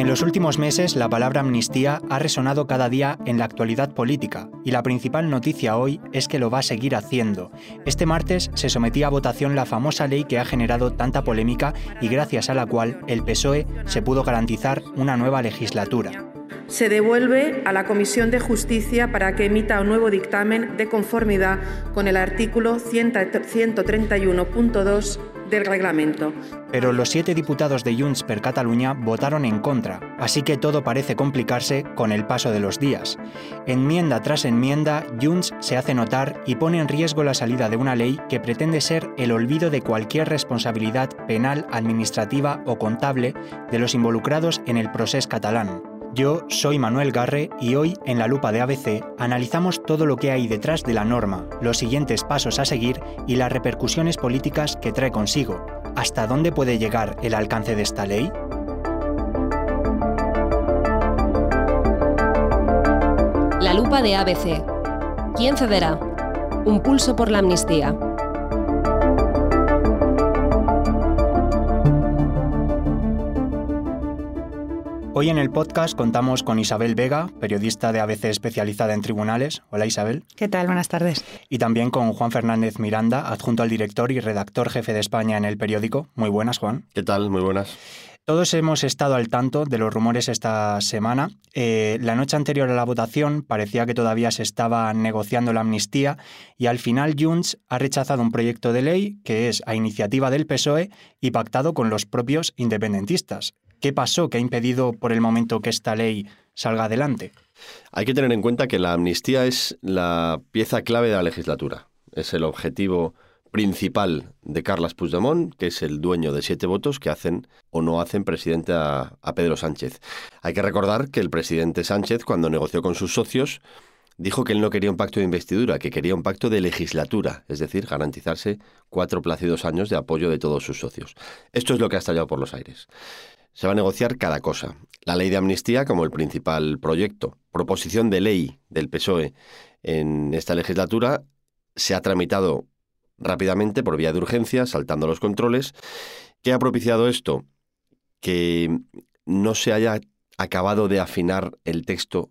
En los últimos meses, la palabra amnistía ha resonado cada día en la actualidad política y la principal noticia hoy es que lo va a seguir haciendo. Este martes se sometía a votación la famosa ley que ha generado tanta polémica y gracias a la cual el PSOE se pudo garantizar una nueva legislatura se devuelve a la Comisión de Justicia para que emita un nuevo dictamen de conformidad con el artículo 131.2 del reglamento. Pero los siete diputados de Junts per Catalunya votaron en contra, así que todo parece complicarse con el paso de los días. Enmienda tras enmienda, Junts se hace notar y pone en riesgo la salida de una ley que pretende ser el olvido de cualquier responsabilidad penal, administrativa o contable de los involucrados en el proceso catalán. Yo soy Manuel Garre y hoy en la lupa de ABC analizamos todo lo que hay detrás de la norma, los siguientes pasos a seguir y las repercusiones políticas que trae consigo. ¿Hasta dónde puede llegar el alcance de esta ley? La lupa de ABC. ¿Quién cederá? Un pulso por la amnistía. Hoy en el podcast contamos con Isabel Vega, periodista de ABC especializada en tribunales. Hola Isabel. ¿Qué tal? Buenas tardes. Y también con Juan Fernández Miranda, adjunto al director y redactor jefe de España en el periódico. Muy buenas, Juan. ¿Qué tal? Muy buenas. Todos hemos estado al tanto de los rumores esta semana. Eh, la noche anterior a la votación parecía que todavía se estaba negociando la amnistía y al final Junts ha rechazado un proyecto de ley que es a iniciativa del PSOE y pactado con los propios independentistas. ¿Qué pasó que ha impedido por el momento que esta ley salga adelante? Hay que tener en cuenta que la amnistía es la pieza clave de la legislatura. Es el objetivo principal de Carles Puigdemont, que es el dueño de siete votos que hacen o no hacen presidente a, a, Pedro Sánchez. Hay que recordar que el presidente Sánchez, cuando negoció con sus socios, dijo que él no quería un pacto de investidura, que quería un pacto de legislatura, es decir, garantizarse cuatro plácidos años de apoyo de todos sus socios. Esto es lo que ha estallado por los aires se va a negociar cada cosa. La ley de amnistía como el principal proyecto. Proposición de ley del PSOE en esta legislatura se ha tramitado rápidamente por vía de urgencia, saltando los controles. ¿Qué ha propiciado esto? Que no se haya acabado de afinar el texto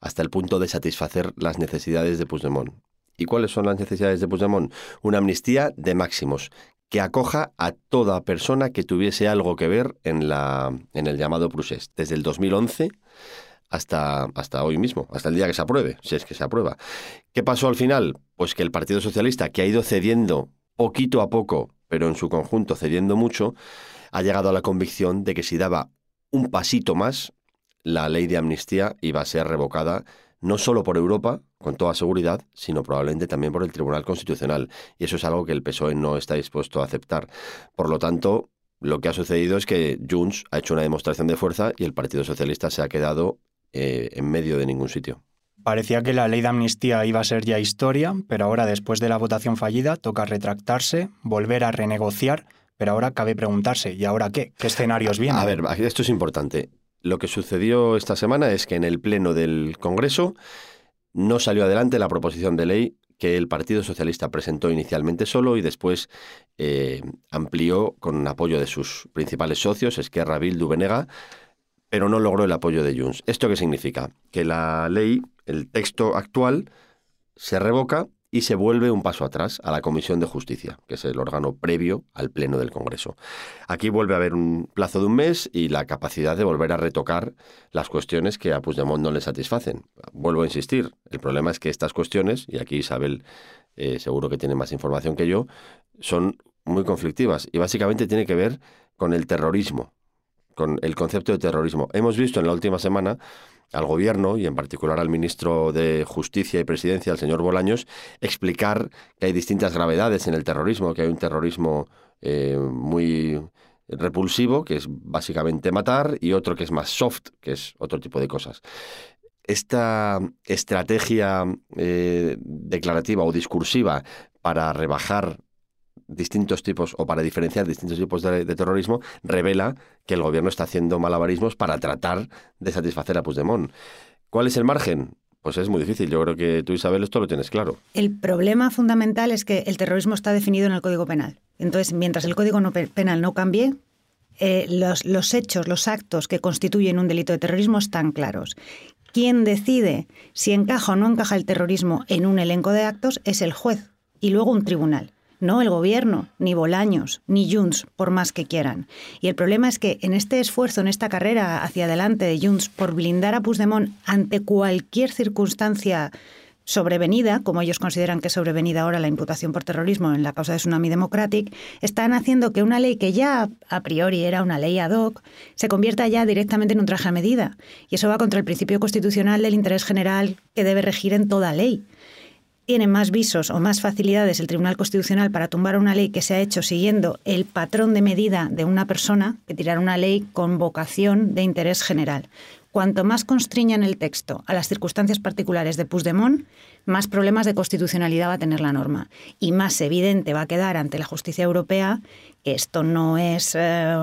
hasta el punto de satisfacer las necesidades de Puigdemont. ¿Y cuáles son las necesidades de Puigdemont? Una amnistía de máximos, que acoja a toda persona que tuviese algo que ver en, la, en el llamado procés, desde el 2011 hasta, hasta hoy mismo, hasta el día que se apruebe, si es que se aprueba. ¿Qué pasó al final? Pues que el Partido Socialista, que ha ido cediendo poquito a poco, pero en su conjunto cediendo mucho, ha llegado a la convicción de que si daba un pasito más, la ley de amnistía iba a ser revocada no solo por Europa, con toda seguridad, sino probablemente también por el Tribunal Constitucional. Y eso es algo que el PSOE no está dispuesto a aceptar. Por lo tanto, lo que ha sucedido es que Junts ha hecho una demostración de fuerza y el Partido Socialista se ha quedado eh, en medio de ningún sitio. Parecía que la ley de amnistía iba a ser ya historia, pero ahora después de la votación fallida toca retractarse, volver a renegociar, pero ahora cabe preguntarse, ¿y ahora qué? ¿Qué escenarios vienen? A ver, esto es importante. Lo que sucedió esta semana es que en el Pleno del Congreso no salió adelante la proposición de ley que el Partido Socialista presentó inicialmente solo y después eh, amplió con apoyo de sus principales socios, Esquerra, Bildu, Venega, pero no logró el apoyo de Junts. ¿Esto qué significa? Que la ley, el texto actual, se revoca y se vuelve un paso atrás a la Comisión de Justicia, que es el órgano previo al Pleno del Congreso. Aquí vuelve a haber un plazo de un mes y la capacidad de volver a retocar las cuestiones que a Puigdemont no le satisfacen. Vuelvo a insistir, el problema es que estas cuestiones, y aquí Isabel eh, seguro que tiene más información que yo, son muy conflictivas y básicamente tiene que ver con el terrorismo, con el concepto de terrorismo. Hemos visto en la última semana al gobierno y en particular al ministro de Justicia y Presidencia, el señor Bolaños, explicar que hay distintas gravedades en el terrorismo, que hay un terrorismo eh, muy repulsivo, que es básicamente matar, y otro que es más soft, que es otro tipo de cosas. Esta estrategia eh, declarativa o discursiva para rebajar distintos tipos o para diferenciar distintos tipos de, terrorismo revela que el gobierno está haciendo malabarismos para tratar de satisfacer a Puigdemont. ¿Cuál es el margen? Pues es muy difícil. Yo creo que tú, Isabel, esto lo tienes claro. El problema fundamental es que el terrorismo está definido en el Código Penal. Entonces, mientras el Código Penal no cambie, eh, los, los hechos, los actos que constituyen un delito de terrorismo están claros. Quien decide si encaja o no encaja el terrorismo en un elenco de actos es el juez y luego un tribunal no el gobierno, ni Bolaños, ni Junts, por más que quieran. Y el problema es que en este esfuerzo, en esta carrera hacia adelante de Junts por blindar a Puigdemont ante cualquier circunstancia sobrevenida, como ellos consideran que es sobrevenida ahora la imputación por terrorismo en la causa de Tsunami Democratic, están haciendo que una ley que ya a priori era una ley ad hoc se convierta ya directamente en un traje a medida. Y eso va contra el principio constitucional del interés general que debe regir en toda ley tiene más visos o más facilidades el Tribunal Constitucional para tumbar una ley que se ha hecho siguiendo el patrón de medida de una persona que tirar una ley con vocación de interés general. Cuanto más constriñan el texto a las circunstancias particulares de Puigdemont, más problemas de constitucionalidad va a tener la norma. Y más evidente va a quedar ante la justicia europea que esto no es eh,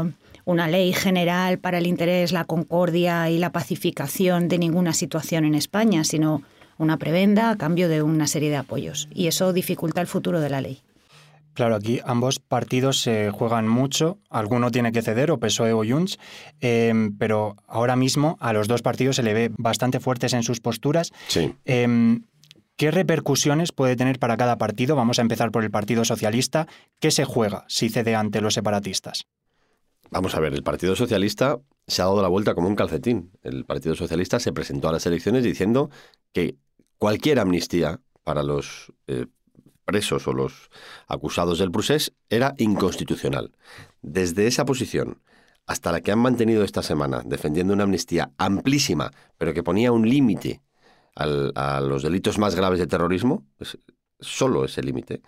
una ley general para el interés, la concordia y la pacificación de ninguna situación en España, sino una prebenda a cambio de una serie de apoyos. Y eso dificulta el futuro de la ley. Claro, aquí ambos partidos se juegan mucho, alguno tiene que ceder, o PSOE o Junts, em, pero ahora mismo a los dos partidos se le ve bastante fuertes en sus posturas. Sí. Em, ¿Qué repercusiones puede tener para cada partido? Vamos a empezar por el Partido Socialista. ¿Qué se juega si cede ante los separatistas? Vamos a ver, el Partido Socialista se ha dado la vuelta como un calcetín. El Partido Socialista se presentó a las elecciones diciendo que cualquier amnistía para los eh, presos o los acusados del procés era inconstitucional. Desde esa posición hasta la que han mantenido esta semana defendiendo una amnistía amplísima, pero que ponía un límite a los delitos más graves de terrorismo, solo ese límite,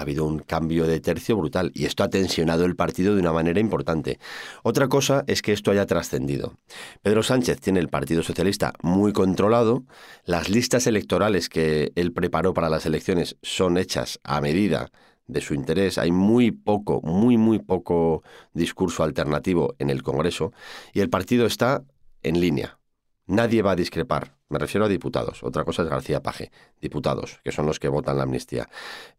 ha habido un cambio de tercio brutal y esto ha tensionado el partido de una manera importante. Otra cosa es que esto haya trascendido. Pedro Sánchez tiene el Partido Socialista muy controlado, las listas electorales que él preparó para las elecciones son hechas a medida de su interés, hay muy poco, muy, muy poco discurso alternativo en el Congreso y el partido está en línea. Nadie va a discrepar. Me refiero a diputados. Otra cosa es García Paje. Diputados, que son los que votan la amnistía.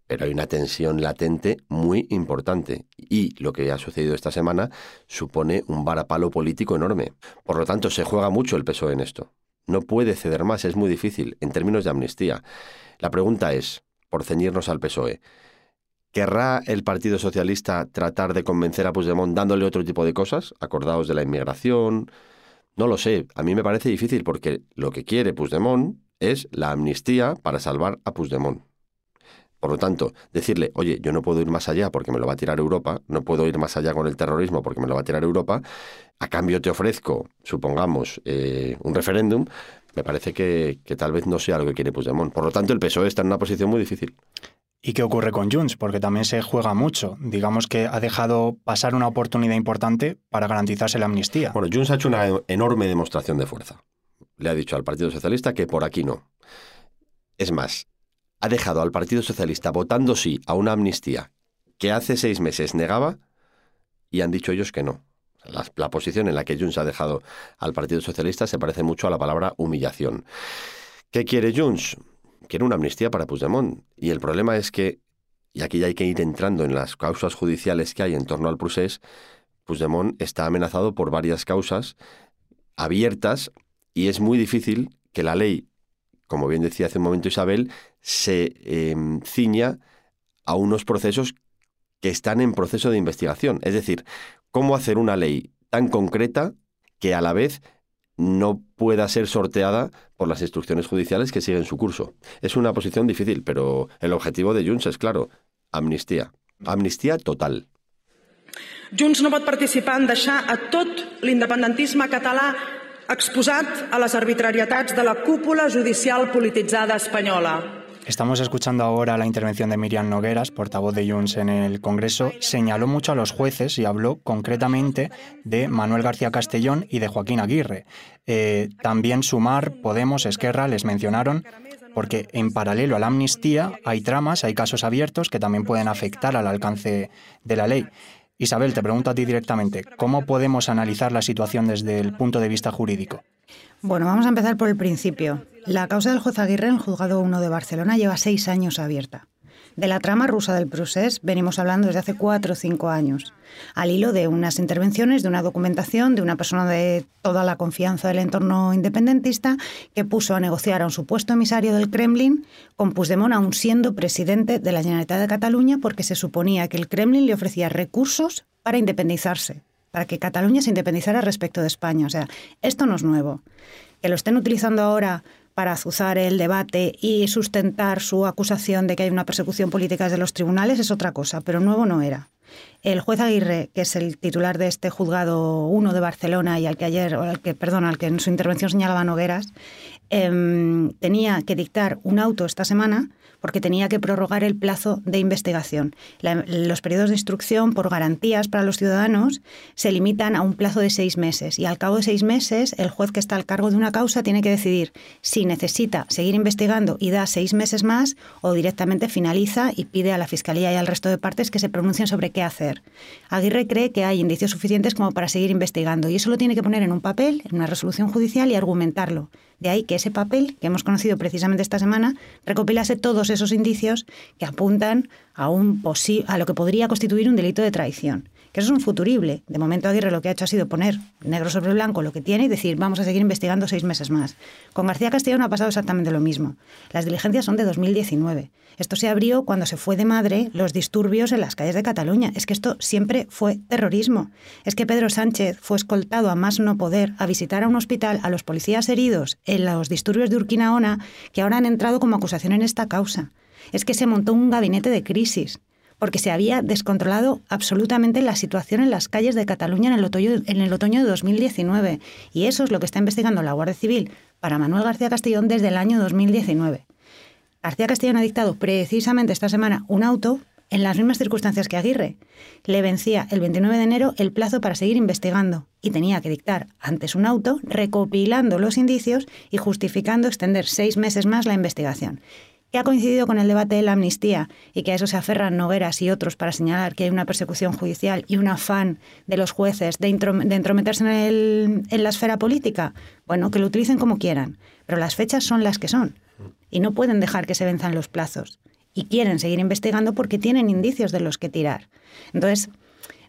Pero hay una tensión latente muy importante. Y lo que ha sucedido esta semana supone un varapalo político enorme. Por lo tanto, se juega mucho el peso en esto. No puede ceder más, es muy difícil en términos de amnistía. La pregunta es, por ceñirnos al PSOE, ¿Querrá el Partido Socialista tratar de convencer a Puigdemont dándole otro tipo de cosas, acordados de la inmigración, no lo sé, a mí me parece difícil porque lo que quiere Puigdemont es la amnistía para salvar a Puigdemont. Por lo tanto, decirle, oye, yo no puedo ir más allá porque me lo va a tirar Europa, no puedo ir más allá con el terrorismo porque me lo va a tirar Europa, a cambio te ofrezco, supongamos, eh, un referéndum, me parece que, que, tal vez no sea lo que quiere Puigdemont. Por lo tanto, el PSOE está en una posición muy difícil. ¿Y qué ocurre con Junts? Porque también se juega mucho. Digamos que ha dejado pasar una oportunidad importante para garantizarse la amnistía. Bueno, Junts ha hecho una enorme demostración de fuerza. Le ha dicho al Partido Socialista que por aquí no. Es más, ha dejado al Partido Socialista votando sí a una amnistía que hace seis meses negaba y han dicho ellos que no. La, posición en la que Junts ha dejado al Partido Socialista se parece mucho a la palabra humillación. ¿Qué quiere Junts? Quiere una amnistía para Puigdemont. Y el problema es que, y aquí ya hay que ir entrando en las causas judiciales que hay en torno al procés, Puigdemont está amenazado por varias causas abiertas y es muy difícil que la ley, como bien decía hace un momento Isabel, se em, ciña a unos procesos que están en proceso de investigación. Es decir, cómo hacer una ley tan concreta que a la vez no pueda ser sorteada por las instrucciones judiciales que siguen su curso. Es una posición difícil, pero el objetivo de Junts es claro, amnistía. Amnistía total. Junts no pot participar en deixar a tot l'independentisme català exposat a les arbitrarietats de la cúpula judicial polititzada espanyola. Estamos escuchando ahora la intervención de Miriam Nogueras, portavoz de Junts en el Congreso. Señaló mucho a los jueces y habló concretamente de Manuel García Castellón y de Joaquín Aguirre. Eh, también Sumar, Podemos, Esquerra les mencionaron porque en paralelo a la amnistía hay tramas, hay casos abiertos que también pueden afectar al alcance de la ley. Isabel, te pregunto a ti directamente, ¿cómo podemos analizar la situación desde el punto de vista jurídico? Bueno, vamos a empezar por el principio. La causa del juez Aguirre en el juzgado 1 de Barcelona lleva seis años abierta. De la trama rusa del procés venimos hablando desde hace cuatro o cinco años, al hilo de unas intervenciones, de una documentación, de una persona de toda la confianza del entorno independentista que puso a negociar a un supuesto emisario del Kremlin con Puigdemont aún siendo presidente de la Generalitat de Cataluña porque se suponía que el Kremlin le ofrecía recursos para independizarse, para que Cataluña se independizara respecto de España. O sea, esto no es nuevo. Que lo estén utilizando ahora para azuzar el debate y sustentar su acusación de que hay una persecución política desde los tribunales es otra cosa, pero nuevo no era. El juez Aguirre, que es el titular de este juzgado 1 de Barcelona y al que ayer, o al que, perdón, al que en su intervención señalaba Nogueras, em, tenía que dictar un auto esta semana porque tenía que prorrogar el plazo de investigación. los periodos de instrucción, por garantías para los ciudadanos, se limitan a un plazo de seis meses y al cabo de seis meses el juez que está al cargo de una causa tiene que decidir si necesita seguir investigando y da seis meses más o directamente finaliza y pide a la Fiscalía y al resto de partes que se pronuncien sobre qué hacer. Aguirre cree que hay indicios suficientes como para seguir investigando y eso lo tiene que poner en un papel, en una resolución judicial y argumentarlo. De ahí que ese papel, que hemos conocido precisamente esta semana, recopilase todos esos indicios que apuntan a, un a lo que podría constituir un delito de traición que eso es un futurible. De momento Aguirre lo que ha hecho ha sido poner negro sobre blanco lo que tiene y decir, vamos a seguir investigando seis meses más. Con García Castellón ha pasado exactamente lo mismo. Las diligencias son de 2019. Esto se abrió cuando se fue de madre los disturbios en las calles de Cataluña. Es que esto siempre fue terrorismo. Es que Pedro Sánchez fue escoltado a más no poder a visitar a un hospital a los policías heridos en los disturbios de Urquinaona que ahora han entrado como acusación en esta causa. Es que se montó un gabinete de crisis porque se había descontrolado absolutamente la situación en las calles de Cataluña en el, otoño, de 2019. Y eso es lo que está investigando la Guardia Civil para Manuel García Castellón desde el año 2019. García Castellón ha dictado precisamente esta semana un auto en las mismas circunstancias que Aguirre. Le vencía el 29 de enero el plazo para seguir investigando y tenía que dictar antes un auto recopilando los indicios y justificando extender seis meses más la investigación que ha coincidido con el debate de la amnistía y que a eso se aferran Nogueras y otros para señalar que hay una persecución judicial y un afán de los jueces de, entrometerse en, en la esfera política, bueno, que lo utilicen como quieran, pero las fechas son las que son y no pueden dejar que se venzan los plazos y quieren seguir investigando porque tienen indicios de los que tirar. Entonces,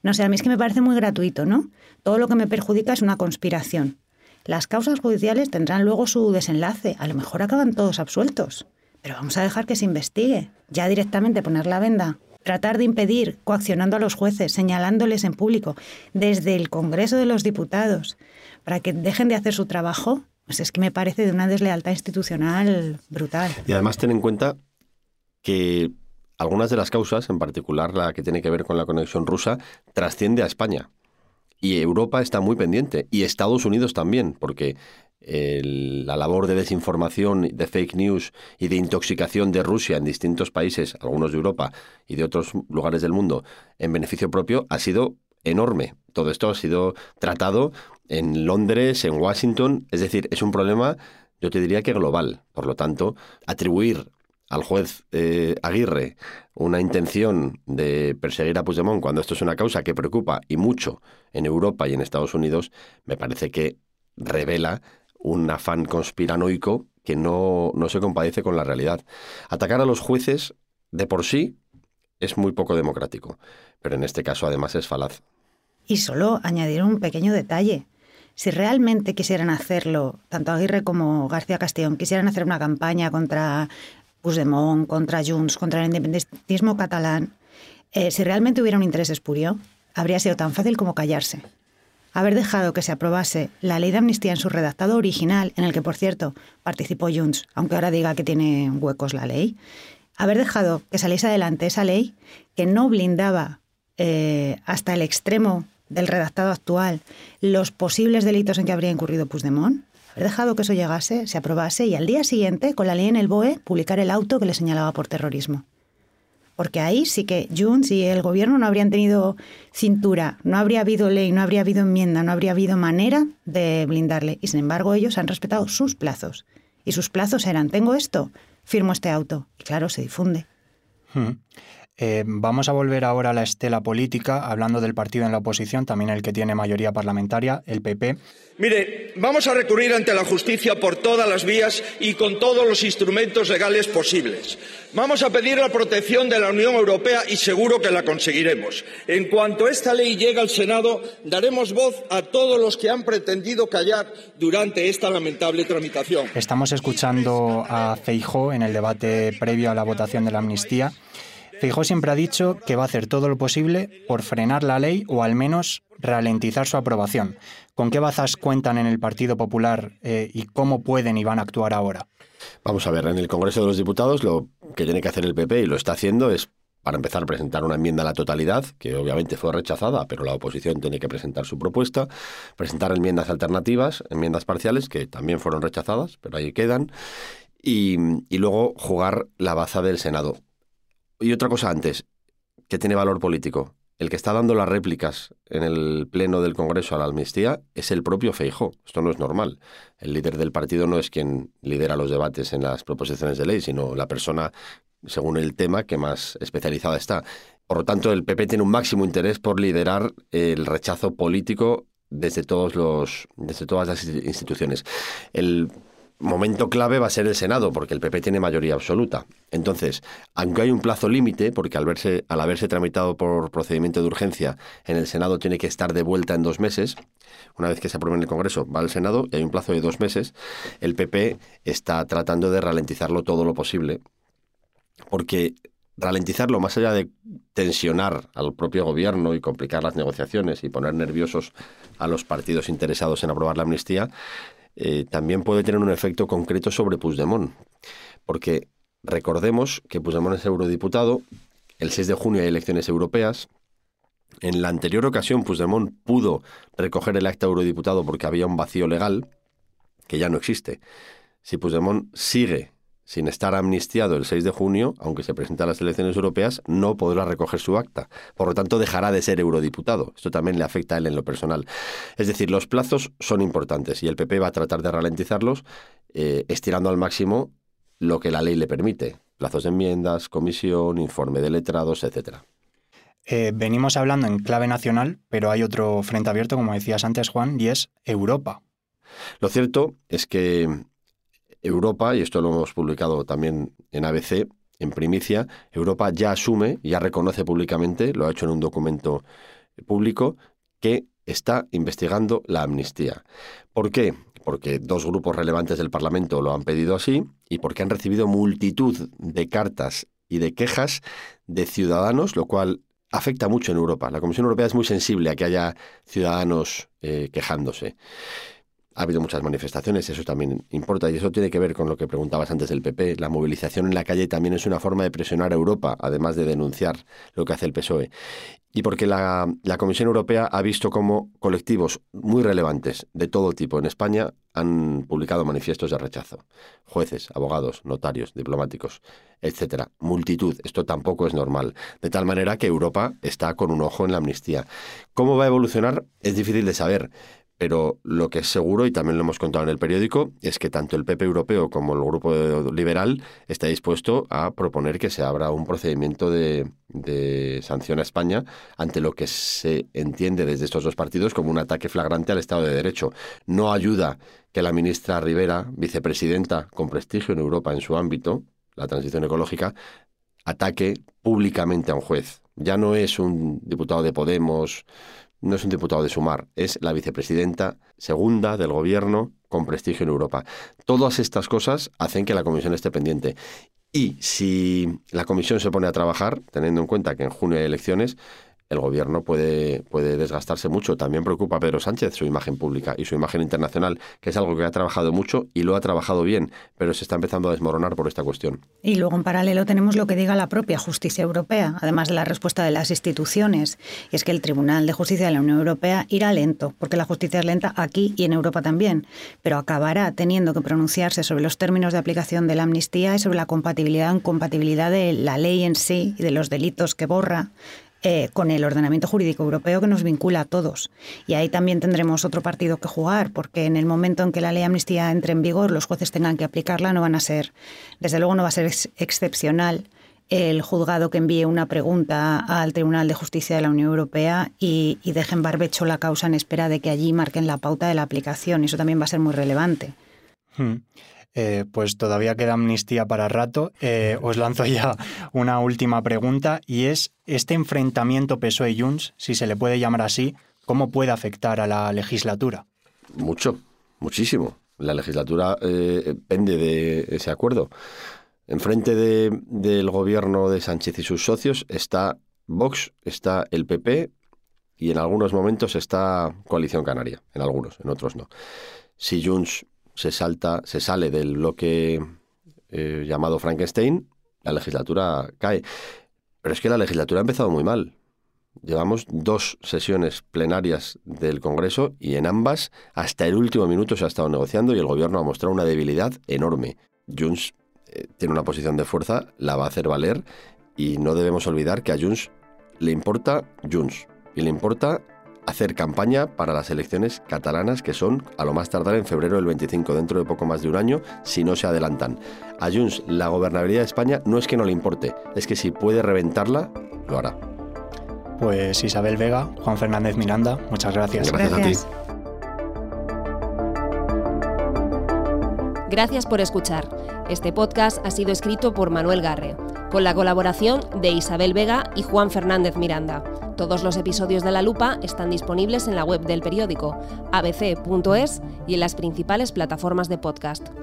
no sé, a mí es que me parece muy gratuito, ¿no? Todo lo que me perjudica es una conspiración. Las causas judiciales tendrán luego su desenlace, a lo mejor acaban todos absueltos pero vamos a dejar que se investigue. Ya directamente poner la venda. Tratar de impedir, coaccionando a los jueces, señalándoles en público, desde el Congreso de los Diputados, para que dejen de hacer su trabajo, pues es que me parece de una deslealtad institucional brutal. Y además ten en cuenta que algunas de las causas, en particular la que tiene que ver con la conexión rusa, trasciende a España. Y Europa está muy pendiente, y Estados Unidos también, porque la labor de desinformación, de fake news y de intoxicación de Rusia en distintos países, algunos de Europa y de otros lugares del mundo, en beneficio propio, ha sido enorme. Todo esto ha sido tratado en Londres, en Washington, es decir, es un problema, yo te diría que global. Por lo tanto, atribuir al juez eh, Aguirre una intención de perseguir a Puigdemont cuando esto es una causa que preocupa y mucho en Europa y en Estados Unidos, me parece que revela un afán conspiranoico que no, no se compadece con la realidad. Atacar a los jueces de por sí es muy poco democrático, pero en este caso además es falaz. Y solo añadir un pequeño detalle. Si realmente quisieran hacerlo, tanto Aguirre como García Castellón quisieran hacer una campaña contra Puigdemont, contra Junts, contra el independentismo catalán, eh, si realmente hubiera un interés espurio, habría sido tan fácil como callarse haber dejado que se aprobase la ley de amnistía en su redactado original, en el que, por cierto, participó Junts, aunque ahora diga que tiene huecos la ley, haber dejado que saliese adelante esa ley que no blindaba eh, hasta el extremo del redactado actual los posibles delitos en que habría incurrido Puigdemont, haber dejado que eso llegase, se aprobase y al día siguiente, con la ley en el BOE, publicar el auto que le señalaba por terrorismo porque ahí sí que Junts y el gobierno no habrían tenido cintura, no habría habido ley, no habría habido enmienda, no habría habido manera de blindarle. Y sin embargo ellos han respetado sus plazos. Y sus plazos eran, tengo esto, firmo este auto. Y claro, se difunde. Hmm. Eh, vamos a volver ahora a la estela política, hablando del partido en la oposición, también el que tiene mayoría parlamentaria, el PP. Mire, vamos a recurrir ante la justicia por todas las vías y con todos los instrumentos legales posibles. Vamos a pedir la protección de la Unión Europea y seguro que la conseguiremos. En cuanto esta ley llegue al Senado, daremos voz a todos los que han pretendido callar durante esta lamentable tramitación. Estamos escuchando a Feijó en el debate previo a la votación de la amnistía. Feijó siempre ha dicho que va a hacer todo lo posible por frenar la ley o al menos ralentizar su aprobación. ¿Con qué bazas cuentan en el Partido Popular eh, y cómo pueden y van a actuar ahora? Vamos a ver, en el Congreso de los Diputados lo que tiene que hacer el PP y lo está haciendo es para empezar presentar una enmienda a la totalidad, que obviamente fue rechazada, pero la oposición tiene que presentar su propuesta, presentar enmiendas alternativas, enmiendas parciales, que también fueron rechazadas, pero ahí quedan, y luego jugar la baza del Senado. Y otra cosa antes, que tiene valor político. El que está dando las réplicas en el pleno del Congreso a la amnistía es el propio Feijó. Esto no es normal. El líder del partido no es quien lidera los debates en las proposiciones de ley, sino la persona, según el tema, que más especializada está. Por lo tanto, el PP tiene un máximo interés por liderar el rechazo político desde todos los desde todas las instituciones. El momento clave va a ser el Senado, porque el PP tiene mayoría absoluta. Entonces, aunque hay un plazo límite, porque al, verse, al haberse tramitado por procedimiento de urgencia en el Senado tiene que estar de vuelta en dos meses, una vez que se apruebe en el Congreso va al Senado y hay un plazo de dos meses, el PP está tratando de ralentizarlo todo lo posible, porque ralentizarlo más allá de tensionar al propio gobierno y complicar las negociaciones y poner nerviosos a los partidos interesados en aprobar la amnistía, eh, también puede tener un efecto concreto sobre Puigdemont. Porque recordemos que Puigdemont es eurodiputado, el 6 de junio hay elecciones europeas, en la anterior ocasión Puigdemont pudo recoger el acta eurodiputado porque había un vacío legal que ya no existe. Si Puigdemont sigue sin estar amnistiado el 6 de junio, aunque se presente a las elecciones europeas, no podrá recoger su acta. Por lo tanto, dejará de ser eurodiputado. Esto también le afecta a él en lo personal. Es decir, los plazos son importantes y el PP va a tratar de ralentizarlos, eh, estirando al máximo lo que la ley le permite. Plazos de enmiendas, comisión, informe de letrados, etcétera. Eh, venimos hablando en clave nacional, pero hay otro frente abierto, como decías antes, Juan, y es Europa. Lo cierto es que Europa, y esto lo hemos publicado también en ABC, en primicia, Europa ya asume, ya reconoce públicamente, lo ha hecho en un documento público, que está investigando la amnistía. ¿Por qué? Porque dos grupos relevantes del Parlamento lo han pedido así y porque han recibido multitud de cartas y de quejas de ciudadanos, lo cual afecta mucho en Europa. La Comisión Europea es muy sensible a que haya ciudadanos eh, quejándose. Ha habido muchas manifestaciones, eso también importa, y eso tiene que ver con lo que preguntabas antes del PP. La movilización en la calle también es una forma de presionar a Europa, además de denunciar lo que hace el PSOE. Y porque la, Comisión Europea ha visto cómo colectivos muy relevantes de todo tipo en España han publicado manifiestos de rechazo. Jueces, abogados, notarios, diplomáticos, etcétera. Multitud. Esto tampoco es normal. De tal manera que Europa está con un ojo en la amnistía. ¿Cómo va a evolucionar? Es difícil de saber pero lo que es seguro, y también lo hemos contado en el periódico, es que tanto el PP europeo como el Grupo Liberal está dispuesto a proponer que se abra un procedimiento de, sanción a España ante lo que se entiende desde estos dos partidos como un ataque flagrante al Estado de Derecho. No ayuda que la ministra Rivera, vicepresidenta con prestigio en Europa en su ámbito, la transición ecológica, ataque públicamente a un juez. Ya no es un diputado de Podemos no es un diputado de Sumar, es la vicepresidenta segunda del gobierno con prestigio en Europa. Todas estas cosas hacen que la comisión esté pendiente. Y si la comisión se pone a trabajar, teniendo en cuenta que en junio hay elecciones, el gobierno puede, puede desgastarse mucho. También preocupa a Pedro Sánchez su imagen pública y su imagen internacional, que es algo que ha trabajado mucho y lo ha trabajado bien, pero se está empezando a desmoronar por esta cuestión. Y luego en paralelo tenemos lo que diga la propia justicia europea, además de la respuesta de las instituciones. Y es que el Tribunal de Justicia de la Unión Europea irá lento, porque la justicia es lenta aquí y en Europa también, pero acabará teniendo que pronunciarse sobre los términos de aplicación de la amnistía y sobre la compatibilidad o incompatibilidad de la ley en sí y de los delitos que borra eh, con el ordenamiento jurídico europeo que nos vincula a todos. Y ahí también tendremos otro partido que jugar, porque en el momento en que la ley amnistía entre en vigor, los jueces tengan que aplicarla, no van a ser, desde luego no va a ser excepcional el juzgado que envíe una pregunta al Tribunal de Justicia de la Unión Europea y, y dejen barbecho la causa en espera de que allí marquen la pauta de la aplicación. Eso también va a ser muy relevante. Hmm. Eh, pues todavía queda amnistía para rato. Eh, os lanzo ya una última pregunta y es, ¿este enfrentamiento PSOE-Junts, si se le puede llamar así, cómo puede afectar a la legislatura? Mucho, muchísimo. La legislatura eh, pende de ese acuerdo. Enfrente de, del gobierno de Sánchez y sus socios está Vox, está el PP y en algunos momentos está Coalición Canaria, en algunos, en otros no. Si Junts se salta, se sale del bloque eh, llamado Frankenstein, la legislatura cae. Pero es que la legislatura ha empezado muy mal. Llevamos dos sesiones plenarias del Congreso y en ambas hasta el último minuto se ha estado negociando y el gobierno ha mostrado una debilidad enorme. Junts eh, tiene una posición de fuerza, la va a hacer valer y no debemos olvidar que a Junts le importa Junts y le importa hacer campaña para las elecciones catalanas que son a lo más tardar en febrero del 25, dentro de poco más de un año, si no se adelantan. A Junts la gobernabilidad de España no es que no le importe, es que si puede reventarla, lo hará. Pues Isabel Vega, Juan Fernández Miranda, muchas gracias. Gracias, a ti. Gracias por escuchar. Este podcast ha sido escrito por Manuel Garre, con la colaboración de Isabel Vega y Juan Fernández Miranda. Todos los episodios de La Lupa están disponibles en la web del periódico abc.es y en las principales plataformas de podcast.